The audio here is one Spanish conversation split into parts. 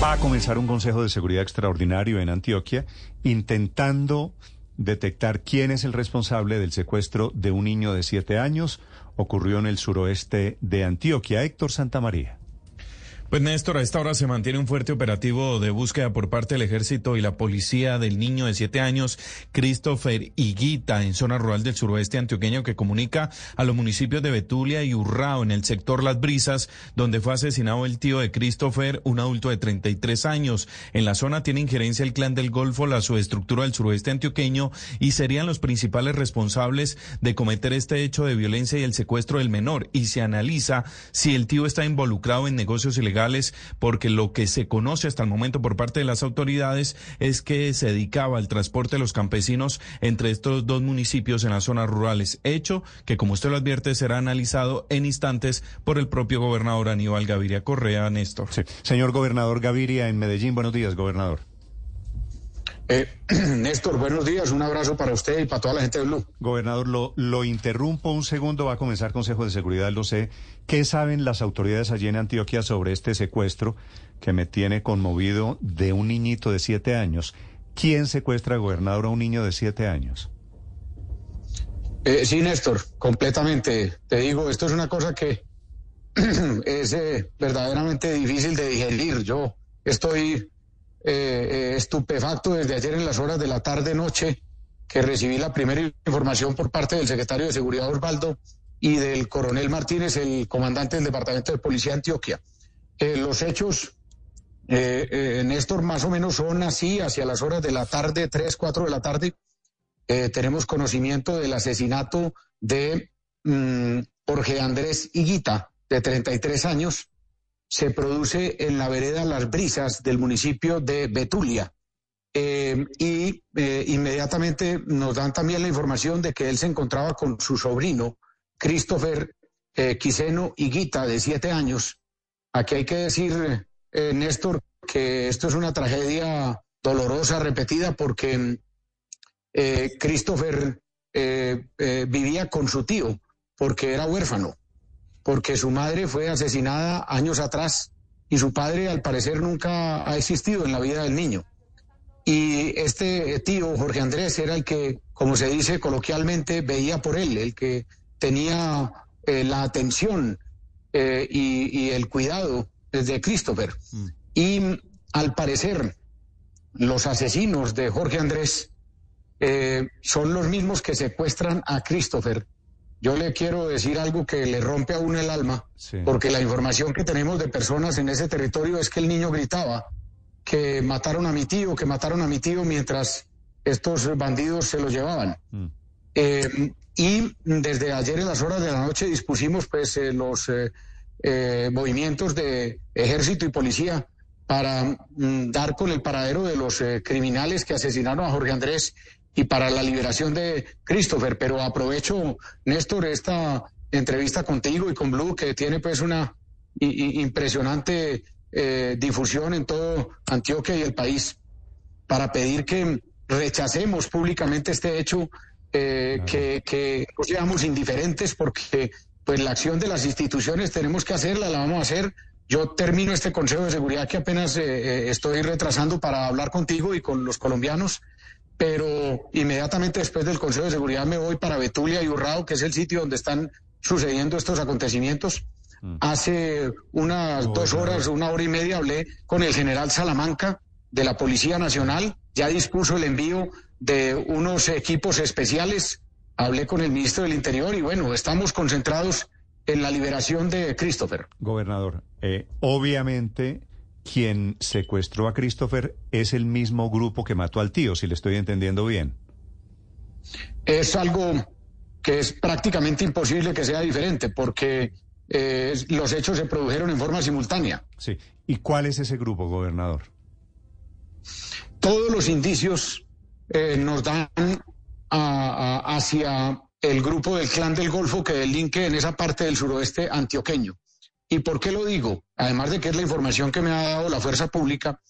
Va a comenzar un Consejo de Seguridad Extraordinario en Antioquia intentando detectar quién es el responsable del secuestro de un niño de siete años. Ocurrió en el suroeste de Antioquia. Héctor Santamaría. Pues Néstor, a esta hora se mantiene un fuerte operativo de búsqueda por parte del ejército y la policía del niño de siete años, Christopher Higuita, en zona rural del suroeste antioqueño que comunica a los municipios de Betulia y Urrao, en el sector Las Brisas, donde fue asesinado el tío de Christopher, un adulto de 33 años. En la zona tiene injerencia el clan del Golfo, la subestructura del suroeste antioqueño y serían los principales responsables de cometer este hecho de violencia y el secuestro del menor. Y se analiza si el tío está involucrado en negocios ilegales porque lo que se conoce hasta el momento por parte de las autoridades es que se dedicaba al transporte de los campesinos entre estos dos municipios en las zonas rurales, hecho que como usted lo advierte será analizado en instantes por el propio gobernador Aníbal Gaviria Correa, Néstor. Sí. Señor gobernador Gaviria en Medellín, buenos días, gobernador. Eh, Néstor, buenos días, un abrazo para usted y para toda la gente de Blue. Gobernador, lo, lo interrumpo un segundo, va a comenzar Consejo de Seguridad, lo sé. ¿Qué saben las autoridades allí en Antioquia sobre este secuestro que me tiene conmovido de un niñito de siete años? ¿Quién secuestra, gobernador, a un niño de siete años? Eh, sí, Néstor, completamente. Te digo, esto es una cosa que es eh, verdaderamente difícil de digerir. Yo estoy eh, estupefacto desde ayer en las horas de la tarde-noche que recibí la primera información por parte del secretario de Seguridad Osvaldo y del coronel Martínez, el comandante del Departamento de Policía de Antioquia. Eh, los hechos, eh, Néstor, más o menos son así, hacia las horas de la tarde, 3, 4 de la tarde, tenemos conocimiento del asesinato de mm, Jorge Andrés Higuita, de 33 años, se produce en la vereda Las Brisas del municipio de Betulia. Eh, y eh, inmediatamente nos dan también la información de que él se encontraba con su sobrino, Christopher eh, Quiseno Higuita, de siete años. Aquí hay que decir, Néstor, que esto es una tragedia dolorosa, repetida, porque Christopher vivía con su tío, porque era huérfano porque su madre fue asesinada años atrás y su padre al parecer nunca ha existido en la vida del niño. Y este tío, Jorge Andrés, era el que, como se dice coloquialmente, veía por él, el que tenía eh, la atención eh, y, el cuidado de Christopher. Mm. Y al parecer, los asesinos de Jorge Andrés eh, son los mismos que secuestran a Christopher yo le quiero decir algo que le rompe a uno el alma, porque la información que tenemos de personas en ese territorio es que el niño gritaba que mataron a mi tío, que mataron a mi tío mientras estos bandidos se lo llevaban. Mm. Eh, y desde ayer en las horas de la noche dispusimos pues eh, los eh, movimientos de ejército y policía para mm, dar con el paradero de los criminales que asesinaron a Jorge Andrés y para la liberación de Christopher. Pero aprovecho, Néstor, esta entrevista contigo y con Blue, que tiene pues una impresionante eh, difusión en todo Antioquia y el país, para pedir que rechacemos públicamente este hecho, eh, que, que nos llevamos indiferentes porque pues la acción de las instituciones tenemos que hacerla, la vamos a hacer. Yo termino este Consejo de Seguridad que apenas eh, estoy retrasando para hablar contigo y con los colombianos pero inmediatamente después del Consejo de Seguridad me voy para Betulia y Urrao, que es el sitio donde están sucediendo estos acontecimientos. Mm. Hace unas dos horas, una hora y media, hablé con el general Salamanca de la Policía Nacional, ya dispuso el envío de unos equipos especiales, hablé con el ministro del Interior y bueno, estamos concentrados en la liberación de Christopher. Gobernador, eh, obviamente quien secuestró a Christopher es el mismo grupo que mató al tío, si le estoy entendiendo bien. Es algo que es prácticamente imposible que sea diferente, porque eh, los hechos se produjeron en forma simultánea. Sí. ¿Y cuál es ese grupo, gobernador? Todos los indicios eh, nos dan a- a- hacia el grupo del Clan del Golfo que delinque en esa parte del suroeste antioqueño. ¿Y por qué lo digo? Además de que es la información que me ha dado la fuerza pública,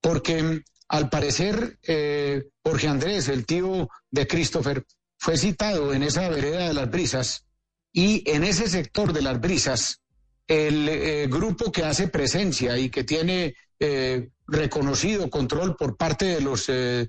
porque mm, al parecer eh, Jorge Andrés, el tío de Christopher, fue citado en esa vereda de las brisas y en ese sector de las brisas, el eh, grupo que hace presencia y que tiene eh, reconocido control por parte de los eh,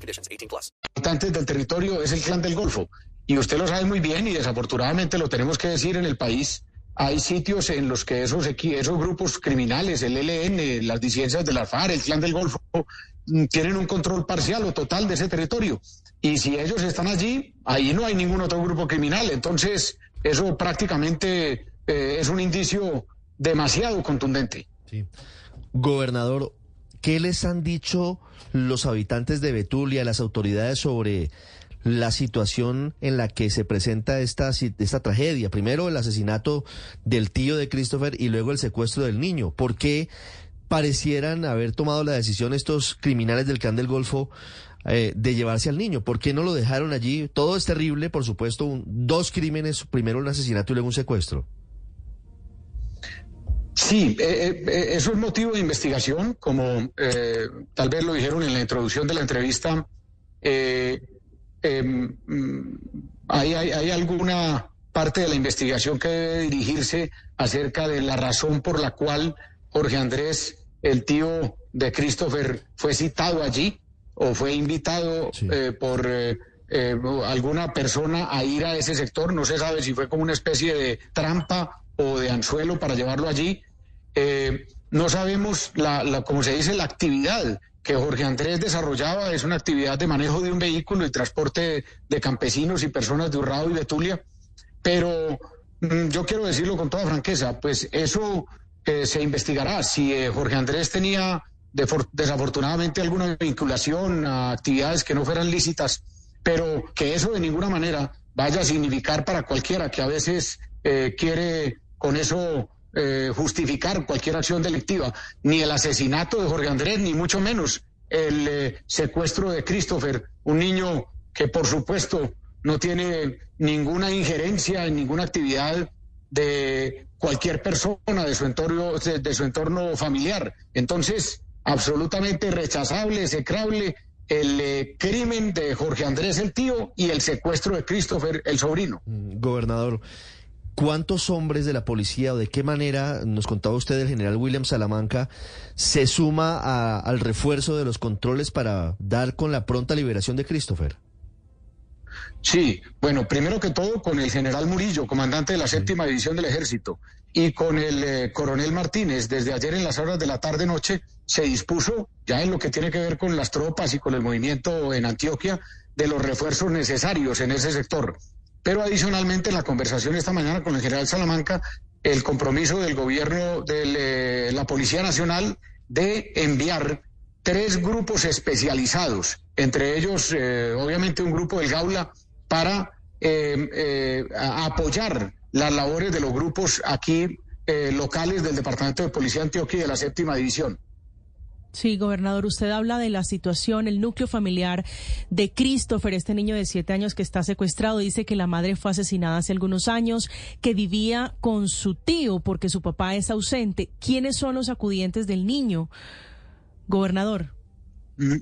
conditions. 18 plus. habitantes del territorio es el clan del Golfo. Y usted lo sabe muy bien y desafortunadamente lo tenemos que decir en el país. Hay sitios en los que esos, esos grupos criminales, el ELN, las disidencias de la FARC, el clan del Golfo, mm, tienen un control parcial o total de ese territorio. Y si ellos están allí, ahí no hay ningún otro grupo criminal. Entonces, eso prácticamente eh, es un indicio demasiado contundente. Sí. Gobernador, ¿qué les han dicho los habitantes de Betulia, las autoridades sobre la situación en la que se presenta esta, esta tragedia? Primero el asesinato del tío de Christopher y luego el secuestro del niño. ¿Por qué parecieran haber tomado la decisión estos criminales del Clan del Golfo eh, de llevarse al niño? ¿Por qué no lo dejaron allí? Todo es terrible, por supuesto, un- dos crímenes, primero un asesinato y luego un secuestro. Sí, eh, eh, eso es motivo de investigación, como eh, tal vez lo dijeron en la introducción de la entrevista. eh, em, mm, hay, hay- hay alguna parte de la investigación que debe dirigirse acerca de la razón por la cual Jorge Andrés, el tío de Christopher, fue citado allí o fue invitado Sí. eh, por eh, eh, alguna persona a ir a ese sector. No se sabe si fue como una especie de trampa o de anzuelo para llevarlo allí. Eh, no sabemos, la, como se dice, la actividad que Jorge Andrés desarrollaba es una actividad de manejo de un vehículo y transporte de campesinos y personas de Urrao y Betulia. Pero mm, yo quiero decirlo con toda franqueza, pues eso eh, se investigará. Si eh, Jorge Andrés tenía desafortunadamente alguna vinculación a actividades que no fueran lícitas, pero que eso de ninguna manera vaya a significar para cualquiera que a veces quiere con eso eh, justificar cualquier acción delictiva, ni el asesinato de Jorge Andrés, ni mucho menos el eh, secuestro de Christopher, un niño que por supuesto no tiene ninguna injerencia en ninguna actividad de cualquier persona de su entorno, de, de su entorno familiar. Entonces, absolutamente rechazable, execrable el eh, crimen de Jorge Andrés el tío y el secuestro de Christopher el sobrino. Mm, Gobernador, ¿cuántos hombres de la policía o de qué manera, nos contaba usted el general William Salamanca, se suma a- al refuerzo de los controles para dar con la pronta liberación de Christopher? Sí, bueno, primero que todo con el general Murillo, comandante de la séptima división del ejército, y con el eh, coronel Martínez, desde ayer en las horas de la tarde-noche se dispuso, ya en lo que tiene que ver con las tropas y con el movimiento en Antioquia, de los refuerzos necesarios en ese sector. Pero adicionalmente en la conversación esta mañana con el general Salamanca, el compromiso del gobierno de la Policía Nacional de enviar tres grupos especializados, entre ellos eh, obviamente un grupo del Gaula para eh, eh, apoyar las labores de los grupos aquí eh, locales del Departamento de Policía Antioquia y de la séptima división. Sí, gobernador, usted habla de la situación, el núcleo familiar de Christopher, este niño de siete años que está secuestrado. Dice que la madre fue asesinada hace algunos años, que vivía con su tío porque su papá es ausente. ¿Quiénes son los acudientes del niño, gobernador? Mm.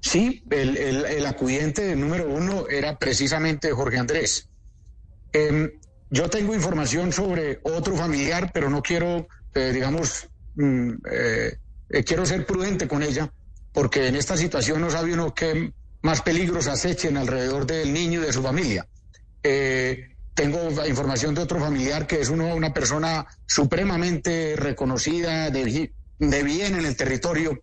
Sí, el, acudiente número uno era precisamente Jorge Andrés. Em, yo tengo información sobre otro familiar, pero no quiero, eh, digamos, mm, eh, eh, quiero ser prudente con ella, porque en esta situación no sabe uno qué más peligros acechen alrededor del niño y de su familia. Eh, tengo información de otro familiar que es uno, una persona supremamente reconocida, de, de bien en el territorio,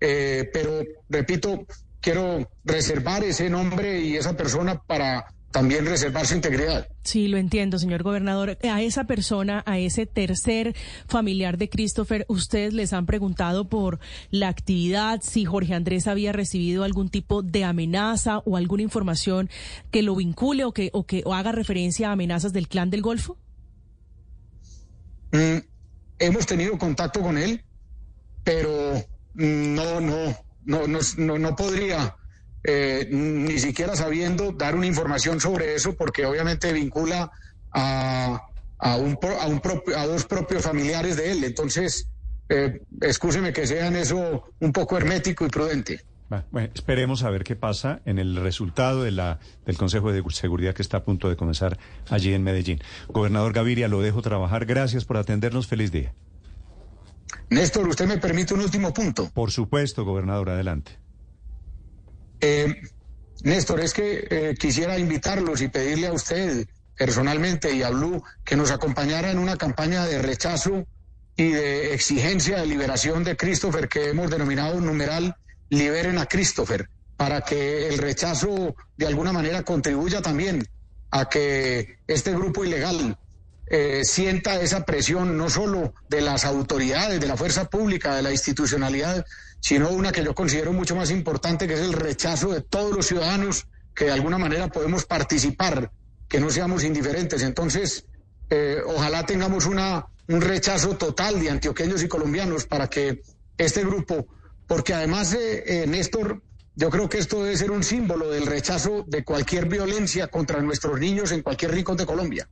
eh, pero repito, quiero reservar ese nombre y esa persona para también reservar su integridad. Sí, lo entiendo, señor gobernador. A esa persona, a ese tercer familiar de Christopher, ustedes les han preguntado por la actividad, si Jorge Andrés había recibido algún tipo de amenaza o alguna información que lo vincule o que, o que haga referencia a amenazas del clan del Golfo. Mm, hemos tenido contacto con él, pero no, no, no, no, no podría eh, ni siquiera sabiendo dar una información sobre eso, porque obviamente vincula a, a, un, a, un a dos propios familiares de él. Entonces, eh, excúseme que sean eso un poco hermético y prudente. Bueno, esperemos a ver qué pasa en el resultado de la, del Consejo de Seguridad que está a punto de comenzar allí en Medellín. Gobernador Gaviria, lo dejo trabajar. Gracias por atendernos. Feliz día. Néstor, ¿usted me permite un último punto? Por supuesto, gobernador, adelante. Eh, Néstor, es que eh, quisiera invitarlos y pedirle a usted personalmente y a Blue que nos acompañara en una campaña de rechazo y de exigencia de liberación de Christopher que hemos denominado numeral Liberen a Christopher, para que el rechazo de alguna manera contribuya también a que este grupo ilegal eh, sienta esa presión no solo de las autoridades, de la fuerza pública, de la institucionalidad, sino una que yo considero mucho más importante, que es el rechazo de todos los ciudadanos que de alguna manera podemos participar, que no seamos indiferentes. Entonces, eh, ojalá tengamos una, un rechazo total de antioqueños y colombianos para que este grupo, porque además, eh, Néstor, yo creo que esto debe ser un símbolo del rechazo de cualquier violencia contra nuestros niños en cualquier rincón de Colombia.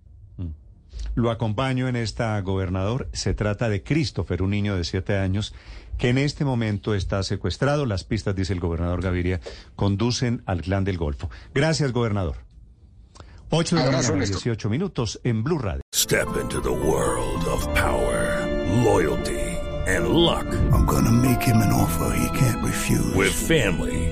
Lo acompaño en esta, gobernador. Se trata de Christopher, un niño de siete años que en este momento está secuestrado. Las pistas, dice el gobernador Gaviria, conducen al clan del Golfo. Gracias, gobernador. 8 de la mañana, 18 minutos en Blue Radio. Step into the world of power, loyalty and luck. I'm gonna make him an offer he can't refuse. With family,